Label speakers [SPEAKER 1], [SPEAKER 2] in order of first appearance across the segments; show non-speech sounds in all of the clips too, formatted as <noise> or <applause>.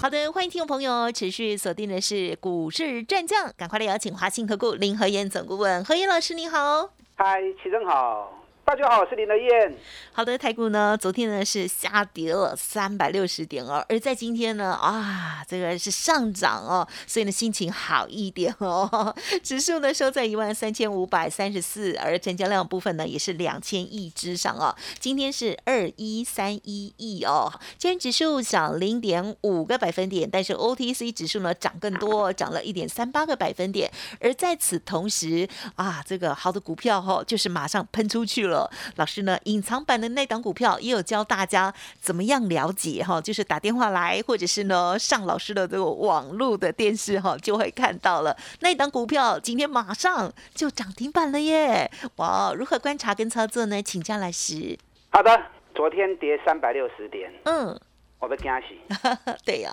[SPEAKER 1] 好的，欢迎听众朋友持续锁定的是股市战将，赶快来邀请华信投顾林和燕总顾问何燕老师，你好。
[SPEAKER 2] 嗨，齐正好。大家好，我是林德燕。
[SPEAKER 1] 好的，台股呢，昨天呢是下跌了三百六十点哦，而在今天呢，啊，这个是上涨哦，所以呢心情好一点哦。<laughs> 指数呢收在一万三千五百三十四，而成交量部分呢也是两千亿之上哦。今天是二一三一亿哦，今天指数涨零点五个百分点，但是 OTC 指数呢涨更多，涨了一点三八个百分点。而在此同时啊，这个好的股票哈，就是马上喷出去了。老师呢，隐藏版的那档股票也有教大家怎么样了解哈，就是打电话来，或者是呢上老师的这个网络的电视哈，就会看到了那档股票今天马上就涨停板了耶！哇，如何观察跟操作呢？请教老师。
[SPEAKER 2] 好的，昨天跌三百六十点，嗯，我被惊喜。<laughs>
[SPEAKER 1] 对呀，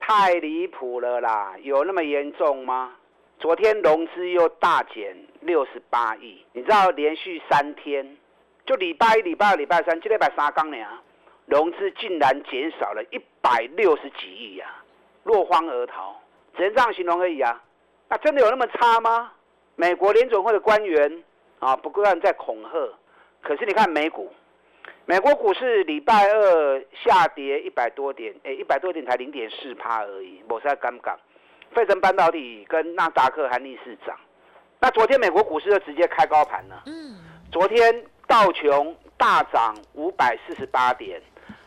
[SPEAKER 2] 太离谱了啦，有那么严重吗？昨天融资又大减六十八亿，你知道连续三天。就礼拜一、礼拜二、礼拜三，这礼拜三刚呢，融资竟然减少了一百六十几亿呀，落荒而逃，只能这样形容而已啊。那真的有那么差吗？美国联总会的官员啊，不断在恐吓。可是你看美股，美国股市礼拜二下跌一百多点，哎，一百多点才零点四趴而已，某在尴尬。费城半导体跟纳达克还逆市涨，那昨天美国股市就直接开高盘了。嗯，昨天。道琼大涨五百四十八点，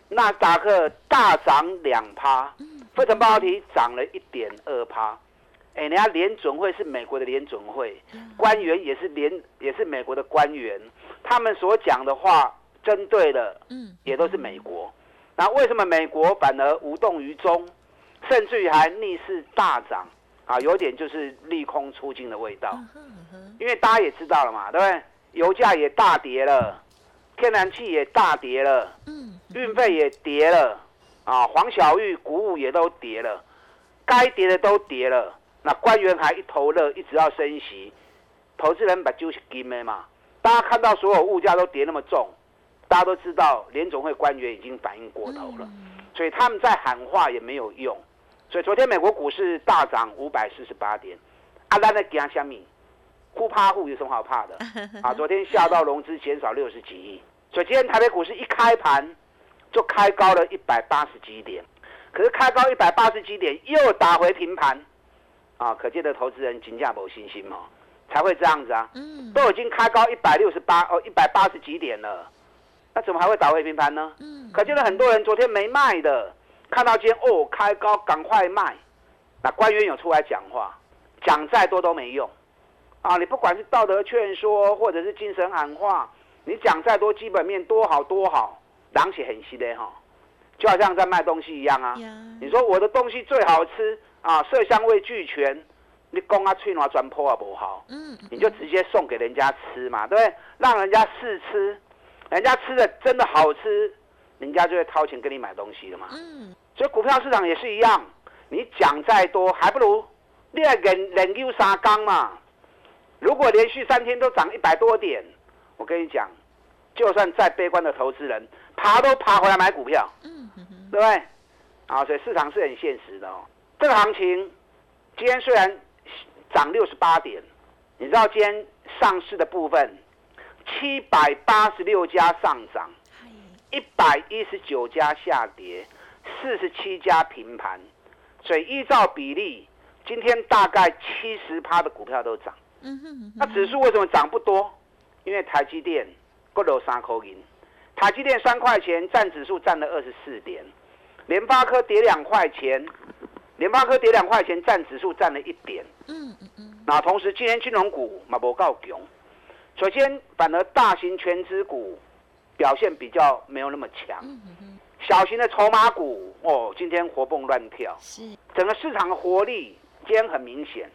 [SPEAKER 2] 纳达克大涨两趴，费城半导体涨了一点二趴。哎，人家联准会是美国的联准会，官员也是联也是美国的官员，他们所讲的话针对的，嗯，也都是美国。那为什么美国反而无动于衷，甚至于还逆势大涨？啊，有点就是利空出尽的味道。因为大家也知道了嘛，对不对？油价也大跌了，天然气也大跌了，嗯，运费也跌了，啊，黄小玉谷物也都跌了，该跌的都跌了。那官员还一头热，一直要升息，投资人把就是金的嘛。大家看到所有物价都跌那么重，大家都知道联总会官员已经反应过头了，所以他们在喊话也没有用。所以昨天美国股市大涨五百四十八点，阿兰的惊虾米？不怕户有什么好怕的 <laughs> 啊？昨天下到融资减少六十几亿，所以今天台北股市一开盘就开高了一百八十几点，可是开高一百八十几点又打回平盘，啊，可见的投资人金价没信心嘛，才会这样子啊。嗯，都已经开高一百六十八哦，一百八十几点了，那怎么还会打回平盘呢？嗯，可见的很多人昨天没卖的，看到今天哦开高赶快卖，那官员有出来讲话，讲再多都没用。啊，你不管是道德劝说，或者是精神喊话，你讲再多基本面多好多好，狼血很稀的哈，就好像在卖东西一样啊。你说我的东西最好吃啊，色香味俱全，你供啊脆软转破啊不好，嗯，你就直接送给人家吃嘛，对不对？让人家试吃，人家吃的真的好吃，人家就会掏钱给你买东西了嘛。嗯，所以股票市场也是一样，你讲再多，还不如你来忍忍优三缸嘛。如果连续三天都涨一百多点，我跟你讲，就算再悲观的投资人，爬都爬回来买股票，嗯，对不对？啊，所以市场是很现实的哦。这个行情今天虽然涨六十八点，你知道今天上市的部分七百八十六家上涨，一百一十九家下跌，四十七家平盘，所以依照比例，今天大概七十趴的股票都涨。那指数为什么涨不多？因为台积电各有三口银，台积电三块钱占指数占了二十四点，联发科跌两块钱，联发科跌两块钱占指数占了一点。嗯嗯嗯。那同时今天金融股嘛不够强，首先反而大型全资股表现比较没有那么强。小型的筹码股哦，今天活蹦乱跳。是。整个市场的活力今天很明显。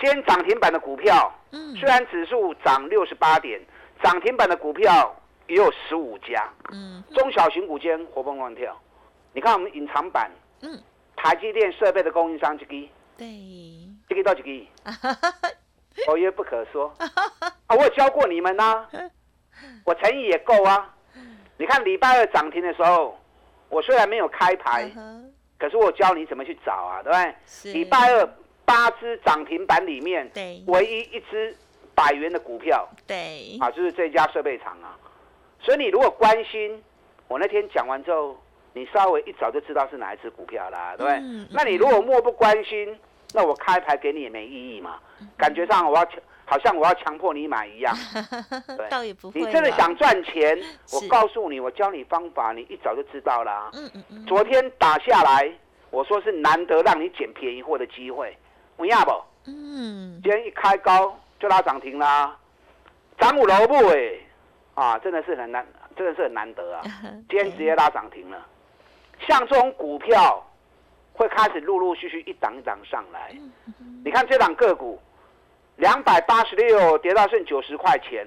[SPEAKER 2] 今天涨停板的股票，
[SPEAKER 1] 嗯，
[SPEAKER 2] 虽然指数涨六十八点，涨停板的股票也有十五家，
[SPEAKER 1] 嗯
[SPEAKER 2] 中小型股间活蹦乱跳。你看我们隐藏版，
[SPEAKER 1] 嗯，
[SPEAKER 2] 台积电设备的供应商这个，
[SPEAKER 1] 对，
[SPEAKER 2] 这个到几个？<laughs> 我约不可说啊！我有教过你们呐、我诚意也够啊。你看礼拜二涨停的时候，我虽然没有开牌可是我教你怎么去找啊，对不对？
[SPEAKER 1] 是
[SPEAKER 2] 礼拜二八只涨停板里面，
[SPEAKER 1] 对
[SPEAKER 2] 唯一一只百元的股票
[SPEAKER 1] 对，
[SPEAKER 2] 啊，就是这家设备厂啊。所以你如果关心，我那天讲完之后，你稍微一早就知道是哪一只股票啦，对不对？
[SPEAKER 1] 嗯嗯
[SPEAKER 2] 那你如果漠不关心，那我开牌给你也没意义嘛。
[SPEAKER 1] 嗯
[SPEAKER 2] 感觉上我要强，好像我要强迫你买一样。<laughs> 对
[SPEAKER 1] 倒也不会，
[SPEAKER 2] 你真的想赚钱，我告诉你，我教你方法，你一早就知道啦。
[SPEAKER 1] 嗯嗯嗯，
[SPEAKER 2] 昨天打下来，我说是难得让你捡便宜货的机会，有影不？
[SPEAKER 1] 嗯，
[SPEAKER 2] 今天一开高就拉涨停啦，涨五楼不哎，啊，真的是很难，真的是很难得啊！<laughs> 今天直接拉涨停了。像这种股票，会开始陆陆续续一档一档上来。你看这档个股，两百八十六跌到剩九十块钱，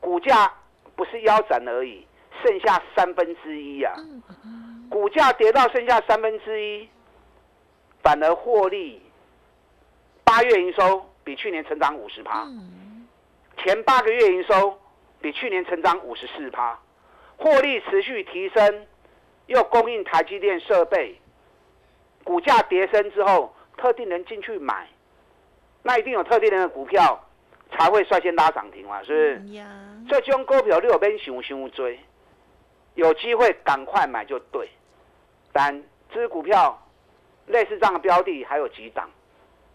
[SPEAKER 2] 股价不是腰斩而已，剩下三分之一啊！股价跌到剩下三分之一，反而获利，八月营收比去年成长五十趴，
[SPEAKER 1] 嗯
[SPEAKER 2] 前八个月营收比去年成长五十四趴，获利持续提升，又供应台积电设备，股价跌升之后，特定人进去买，那一定有特定人的股票才会率先拉涨停嘛，是不是？这种股票你有边想想追，有机会赶快买就对。但这支股票类似这样的标的还有几档，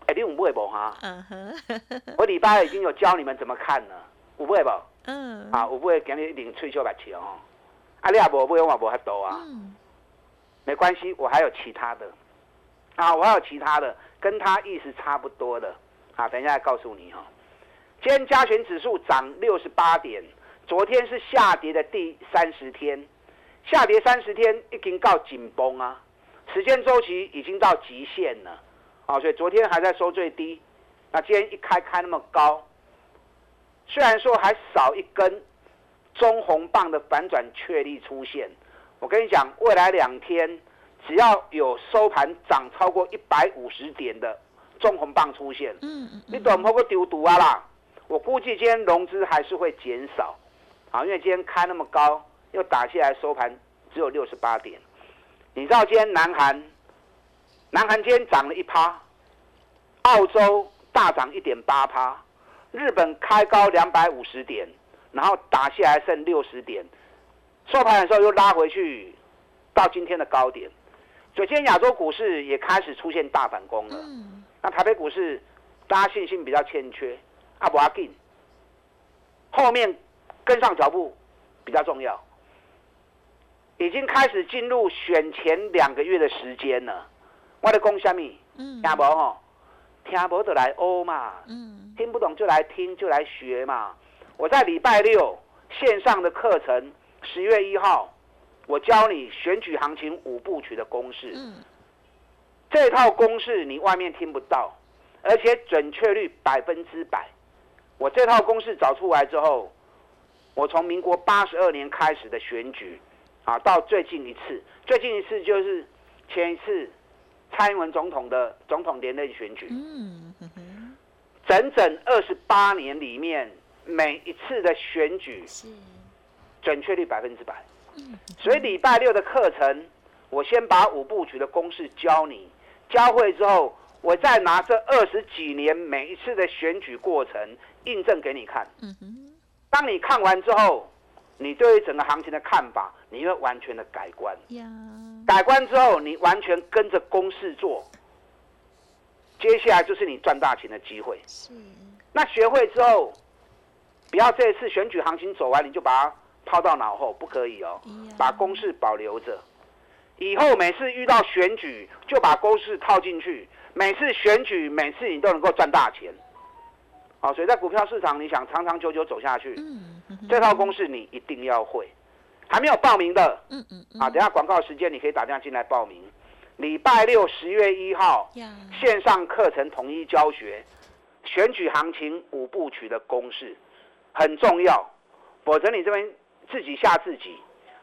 [SPEAKER 2] 哎、你有买不哈？
[SPEAKER 1] 嗯哼，<laughs>
[SPEAKER 2] 我礼拜二已经有教你们怎么看了，有买不？
[SPEAKER 1] 嗯，
[SPEAKER 2] 啊，有买给你领退休白钱哦。啊，你也无买，我也无法度啊。
[SPEAKER 1] 嗯，
[SPEAKER 2] 没关系，我还有其他的，啊，我还有其他的，跟他意思差不多的，啊，等一下再告诉你哈、今天加权指数涨六十八点，昨天是下跌的第三十天，下跌三十天已经到紧绷啊，时间周期已经到极限了，啊，所以昨天还在收最低，那今天一开开那么高，虽然说还少一根中红棒的反转确立出现。我跟你讲，未来两天只要有收盘涨超过一百五十点的中红棒出现，
[SPEAKER 1] 嗯嗯
[SPEAKER 2] 你短波个丢毒啊啦！我估计今天融资还是会减少，啊，因为今天开那么高，又打下来收盘只有六十八点。你知道今天南韩，南韩今天涨了一趴，澳洲大涨一点八趴，日本开高两百五十点，然后打下来剩六十点，收盘的时候又拉回去到今天的高点，所以今天亚洲股市也开始出现大反攻了。
[SPEAKER 1] 嗯，
[SPEAKER 2] 那台北股市大家信心比较欠缺，啊不要紧，后面跟上脚步比较重要。已经开始进入选前两个月的时间了，我在讲什么？
[SPEAKER 1] 嗯，
[SPEAKER 2] 听无吼？听无就来欧嘛，
[SPEAKER 1] 嗯，
[SPEAKER 2] 听不懂就来听，就来学嘛。我在礼拜六线上的课程，十月一号，我教你选举行情五部曲的公式。
[SPEAKER 1] 嗯，
[SPEAKER 2] 这套公式你外面听不到，而且准确率百分之百。我这套公式找出来之后，我从民国八十二年开始的选举，啊，到最近一次，最近一次就是前一次蔡英文总统的总统连任选举，
[SPEAKER 1] 嗯，
[SPEAKER 2] 整整二十八年里面，每一次的选举
[SPEAKER 1] 是，
[SPEAKER 2] 准确率百分之百。
[SPEAKER 1] 嗯，
[SPEAKER 2] 所以礼拜六的课程，我先把五部曲的公式教你，教会之后，我再拿这二十几年每一次的选举过程印证给你看。
[SPEAKER 1] 嗯哼，
[SPEAKER 2] 当你看完之后，你对于整个行情的看法，你会完全的改观。
[SPEAKER 1] 呀，
[SPEAKER 2] 改观之后，你完全跟着公式做，接下来就是你赚大钱的机会。
[SPEAKER 1] 是，
[SPEAKER 2] 那学会之后，不要这一次选举行情走完你就把它抛到脑后，不可以哦。
[SPEAKER 1] 呀
[SPEAKER 2] 把公式保留着，以后每次遇到选举就把公式套进去，每次选举每次你都能够赚大钱。好，所以在股票市场，你想长长久久走下去，这套公式你一定要会。还没有报名的
[SPEAKER 1] 嗯嗯嗯，
[SPEAKER 2] 啊，等下广告时间你可以打电话进来报名。礼拜六十月一号
[SPEAKER 1] 呀，
[SPEAKER 2] 线上课程统一教学，选举行情五部曲的公式很重要，否则你这边自己吓自己。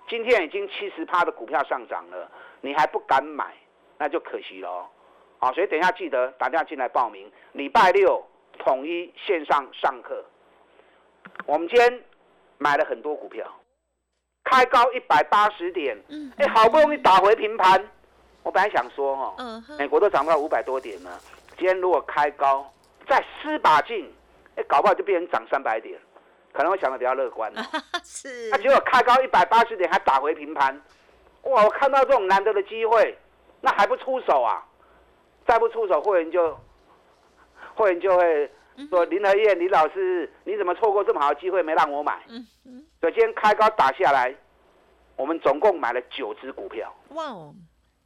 [SPEAKER 2] 今天已经七十趴的股票上涨了，你还不敢买，那就可惜了。好，所以等一下记得打电话进来报名，礼拜六统一线上上课。我们今天买了很多股票，开高一百八十点，哎，好不容易打回平盘。我本来想说，哈，美国都涨到五百多点了，今天如果开高再施把劲，哎，搞不好就变成涨三百点，可能会想的比较乐观。<laughs>
[SPEAKER 1] 是，
[SPEAKER 2] 那结果开高一百八十点还打回平盘，哇！我看到这种难得的机会，那还不出手啊？再不出手，会员就会员就会说林和燕，李老师，你怎么错过这么好的机会没让我买？嗯嗯。所以今天开高打下来，我们总共买了九只股票。哇哦！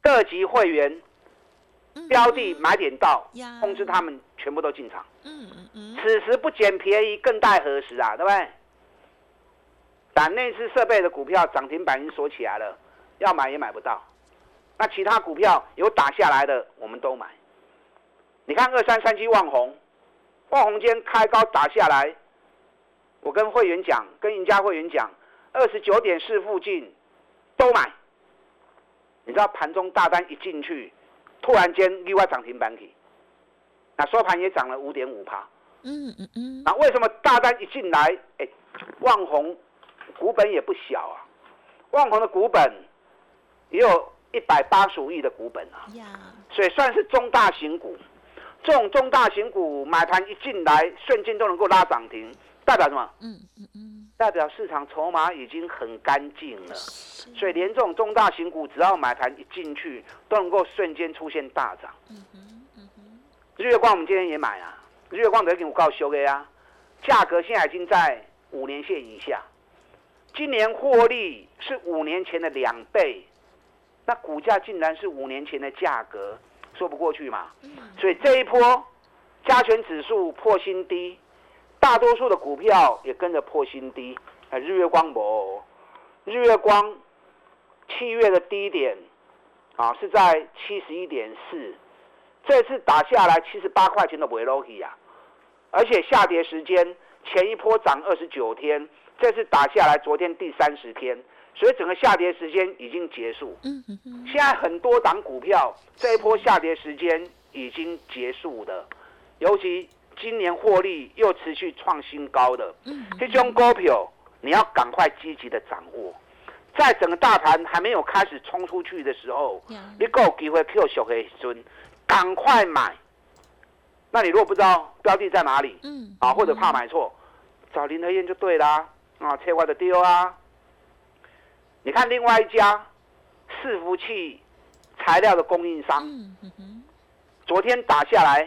[SPEAKER 2] 各级会员标的买点到，通知他们全部都进场。嗯嗯嗯。此时不捡便宜，更待何时啊？对不对？但那次设备的股票涨停板已经锁起来了，要买也买不到。那其他股票有打下来的，我们都买。你看二三三七万红，万红间开高打下来，我跟会员讲，跟赢家会员讲，二十九点四附近都买。你知道盘中大单一进去，突然间意外涨停板起，那收盘也涨了五点五趴。嗯嗯嗯。那为什么大单一进来，哎，万红股本也不小啊，万红的股本也有。一百八十五亿的股本啊，所以算是中大型股。这种中大型股买盘一进来，瞬间都能够拉涨停，代表什么？嗯嗯嗯，代表市场筹码已经很干净了。所以连这种中大型股，只要买盘一进去，都能够瞬间出现大涨。嗯嗯日月光我们今天也买啊，日月光等于我告修的呀，价格现在已经在五年线以下，今年获利是五年前的两倍。那股价竟然是五年前的价格，说不过去嘛。所以这一波加权指数破新低，大多数的股票也跟着破新低。啊，日月光博，日月光七月的低点啊是在七十一点四，这次打下来七十八块钱的维罗基啊，而且下跌时间前一波涨二十九天，这次打下来昨天第三十天。所以整个下跌时间已经结束。嗯。现在很多档股票这一波下跌时间已经结束的，尤其今年获利又持续创新高的，这种股票你要赶快积极的掌握，在整个大盘还没有开始冲出去的时候，你够有机会 Q 小黑尊，赶快买。那你如果不知道标的在哪里，嗯，啊，或者怕买错，找林德燕就对啦，啊，切外的丢啊。你看另外一家伺服器材料的供应商，昨天打下来，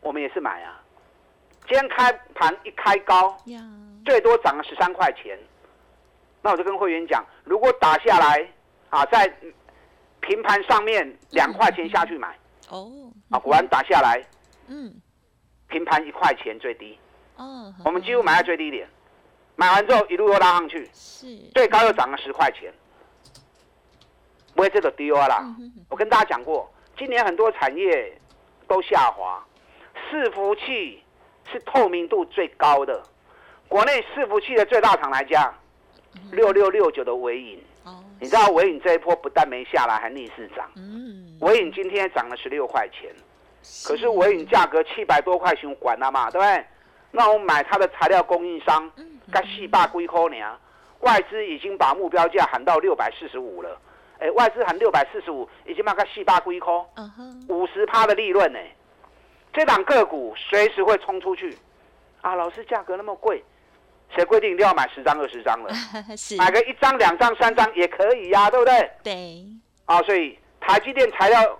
[SPEAKER 2] 我们也是买啊。今天开盘一开高，最多涨了十三块钱。那我就跟会员讲，如果打下来啊，在平盘上面两块钱下去买。哦。啊，果然打下来，嗯，平盘一块钱最低。哦。我们几乎买在最低点。买完之后一路又拉上去，是。最高又涨了十块钱，不会这个丢啦。我跟大家讲过，今年很多产业都下滑，伺服器是透明度最高的，国内伺服器的最大厂来讲，六六六九的尾影，你知道尾影这一波不但没下来，还逆势涨。嗯，尾影今天涨了十六块钱，可是尾影价格七百多块钱管了嘛，对不对？那我买它的材料供应商。该四百几块呢？外资已经把目标价喊到六百四十五了。哎，外资喊六百四十五，已经卖个四百几块，五十趴的利润呢。这档个股随时会冲出去。啊，老师，价格那么贵，谁规定一定要买十张、二十张了？<laughs> 买个一张、两张、三张也可以呀，对不对？
[SPEAKER 1] 对。
[SPEAKER 2] 啊，所以台积电材料、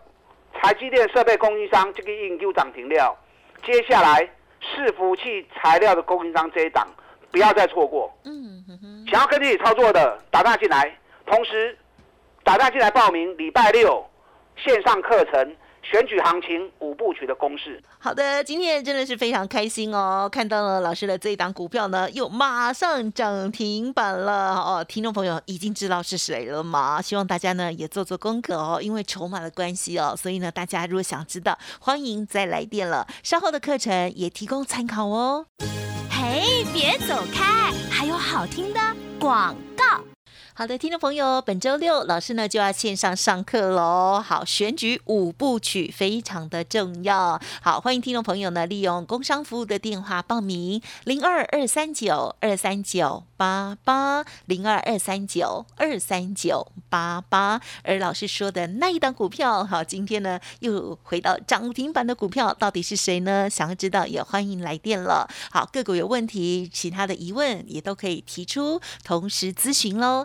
[SPEAKER 2] 台积电设备供应商这个应 Q 涨停料，接下来伺服器材料的供应商这一档。不要再错过。嗯哼哼，想要跟自己操作的，打电进来，同时打电进来报名礼拜六线上课程选举行情五部曲的公式。
[SPEAKER 1] 好的，今天真的是非常开心哦，看到了老师的这一档股票呢，又马上涨停板了哦。听众朋友已经知道是谁了吗？希望大家呢也做做功课哦，因为筹码的关系哦，所以呢大家如果想知道，欢迎再来电了。稍后的课程也提供参考哦。
[SPEAKER 3] 哎，别走开，还有好听的广告。
[SPEAKER 1] 好的，听众朋友，本周六老师呢就要线上上课喽。好，选举五部曲非常的重要。好，欢迎听众朋友呢利用工商服务的电话报名：零二二三九二三九八八零二二三九二三九八八。而老师说的那一档股票，好，今天呢又回到涨停板的股票，到底是谁呢？想要知道也欢迎来电了。好，个股有问题，其他的疑问也都可以提出，同时咨询喽。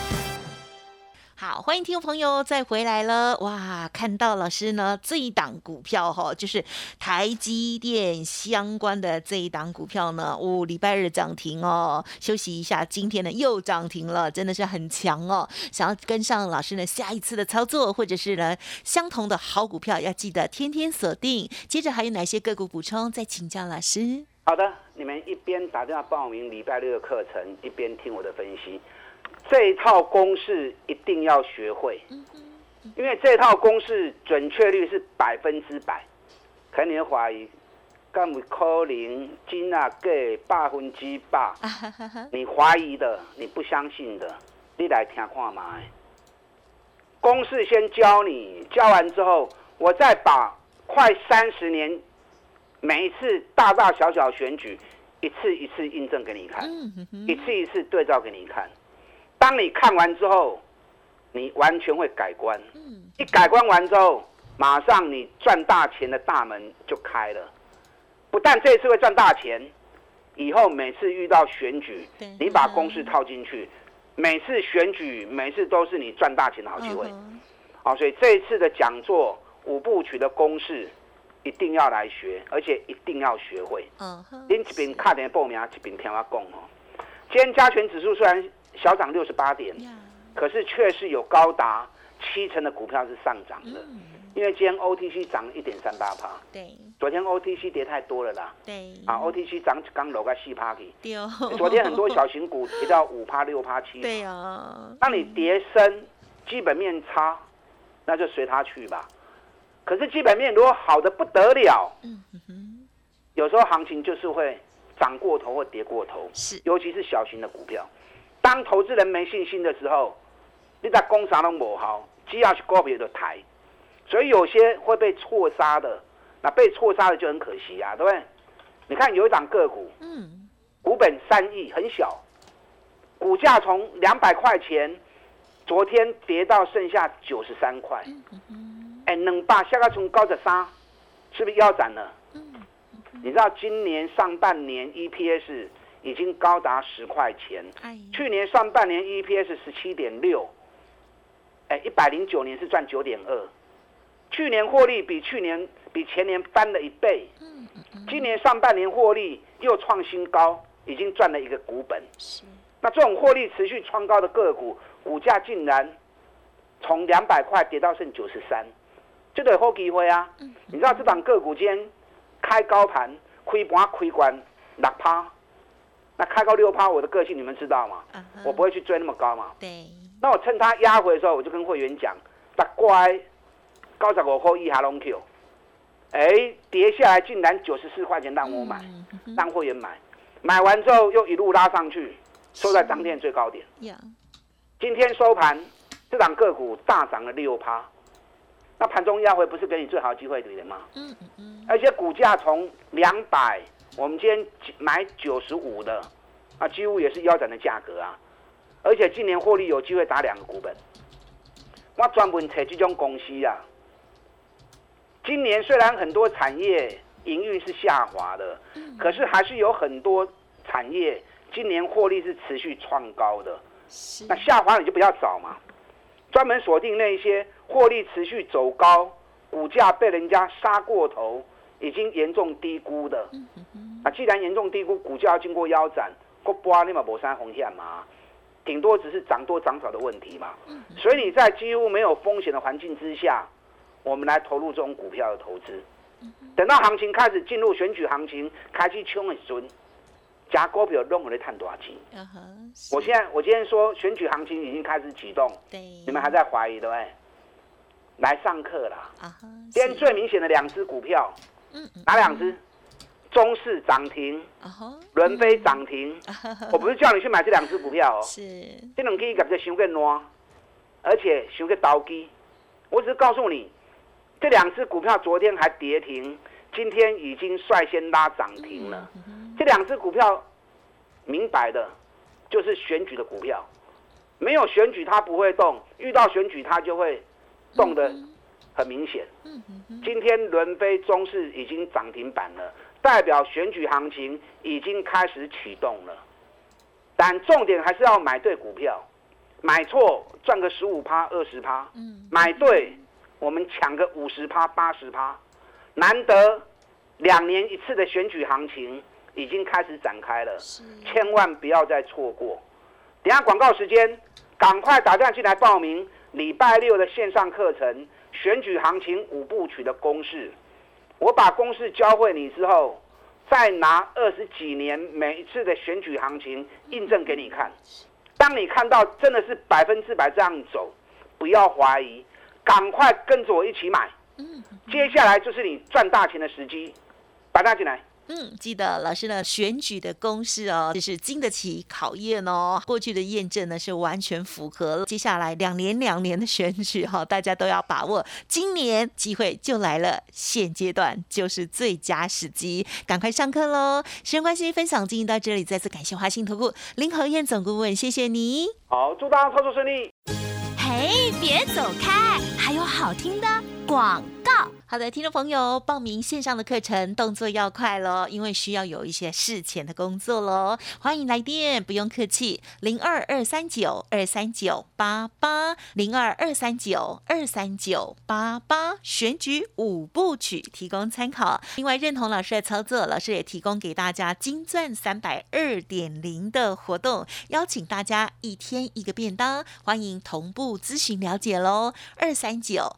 [SPEAKER 1] 好，欢迎听众朋友再回来了。哇，看到老师呢这一档股票哈，就是台积电相关的这一档股票呢，哦，礼拜日涨停哦，休息一下，今天呢又涨停了，真的是很强哦。想要跟上老师呢下一次的操作，或者是呢相同的好股票，要记得天天锁定。接着还有哪些个股补充？再请教老师。
[SPEAKER 2] 好的，你们一边打电话报名礼拜六的课程，一边听我的分析。这一套公式一定要学会，因为这套公式准确率是百分之百。可能你会怀疑，干不可能？金啊给百分之百？<laughs> 你怀疑的，你不相信的，你来听看嘛。公式先教你，教完之后，我再把快三十年每一次大大小小选举，一次一次印证给你看，一次一次对照给你看。当你看完之后，你完全会改观。嗯，一改观完之后，马上你赚大钱的大门就开了。不但这次会赚大钱，以后每次遇到选举，你把公式套进去，每次选举每次都是你赚大钱的好机会。好，所以这一次的讲座五部曲的公式一定要来学，而且一定要学会。嗯哼，您这边卡点报名，这边听我讲哦。今天加权指数虽然。小涨六十八点，可是却是有高达七成的股票是上涨的，因为今天 OTC 涨一点三八帕，
[SPEAKER 1] 对，
[SPEAKER 2] 昨天 OTC 跌太多了啦，
[SPEAKER 1] 对，
[SPEAKER 2] 啊 OTC 涨刚楼个四趴去，昨天很多小型股跌到五趴六趴七，
[SPEAKER 1] 对啊，
[SPEAKER 2] 那你跌升，基本面差，那就随它去吧。可是基本面如果好的不得了，嗯哼，有时候行情就是会涨过头或跌过头，
[SPEAKER 1] 是，
[SPEAKER 2] 尤其是小型的股票。当投资人没信心的时候，你在工啥都抹好，只要是个别的抬，所以有些会被错杀的，那被错杀的就很可惜啊，对不对？你看有一档个股，嗯，股本三亿，很小，股价从两百块钱，昨天跌到剩下九十三块，哎，能把下个从高着杀，是不是腰斩了？你知道今年上半年 EPS？已经高达十块钱。去年上半年 EPS 十七点六，哎，一百零九年是赚九点二。去年获利比去年比前年翻了一倍。今年上半年获利又创新高，已经赚了一个股本。那这种获利持续创高的个股，股价竟然从两百块跌到剩九十三，这得好机会啊！你知道这档个股今天开高盘，亏盘亏关六趴。那开高六趴，我的个性你们知道吗？我不会去追那么高嘛。
[SPEAKER 1] 对。
[SPEAKER 2] 那我趁它压回的时候，我就跟会员讲：，大乖，高十五块一哈龙 Q，哎，跌下来竟然九十四块钱让我买，让会员买，买完之后又一路拉上去，收在当天最高点。今天收盘，这档个股大涨了六趴，那盘中压回不是给你最好机会对的人吗？嗯嗯嗯。而且股价从两百。我们今天买九十五的，啊，几乎也是腰斩的价格啊。而且今年获利有机会打两个股本。我专门找这种公司啊。今年虽然很多产业营运是下滑的，可是还是有很多产业今年获利是持续创高的。那下滑你就不要找嘛，专门锁定那一些获利持续走高、股价被人家杀过头、已经严重低估的。那既然严重低估，股价要经过腰斩，国波你嘛无啥风险嘛，顶多只是涨多涨少的问题嘛。所以你在几乎没有风险的环境之下。我们来投入这种股票的投资，等到行情开始进入选举行情，开始冲的时，加股票任何的探多少钱？我现在我今天说选举行情已经开始启动，你们还在怀疑对不对？来上课啦！今天最明显的两只股票，哪两只？中市涨停，伦飞涨停。我不是叫你去买这两只股票哦，<laughs>
[SPEAKER 1] 是
[SPEAKER 2] 这两支感觉熊个烂，而且熊个倒机。我只是告诉你。这两只股票昨天还跌停，今天已经率先拉涨停了。这两只股票，明白的，就是选举的股票，没有选举它不会动，遇到选举它就会动的很明显。今天轮飞中市已经涨停板了，代表选举行情已经开始启动了。但重点还是要买对股票，买错赚个十五趴、二十趴，买对。我们抢个五十趴、八十趴，难得两年一次的选举行情已经开始展开了，千万不要再错过。等下广告时间，赶快打电话进来报名礼拜六的线上课程——选举行情五部曲的公式。我把公式教会你之后，再拿二十几年每一次的选举行情印证给你看。当你看到真的是百分之百这样走，不要怀疑。赶快跟着我一起买，嗯，接下来就是你赚大钱的时机，把它进来。
[SPEAKER 1] 嗯，记得老师的选举的公式哦，这是经得起考验哦。过去的验证呢是完全符合，接下来两年两年的选举哈，大家都要把握。今年机会就来了，现阶段就是最佳时机，赶快上课喽！时间关系，分享进行到这里，再次感谢华信投顾林和燕总顾问，谢谢你。
[SPEAKER 2] 好，祝大家操作顺利。
[SPEAKER 3] 嘿，别走开，还有好听的广告。
[SPEAKER 1] 好的，听众朋友，报名线上的课程动作要快喽，因为需要有一些事前的工作喽。欢迎来电，不用客气，零二二三九二三九八八零二二三九二三九八八，选举五部曲提供参考。另外，认同老师的操作，老师也提供给大家金钻三百二点零的活动，邀请大家一天一个便当，欢迎同步咨询了解喽。二三九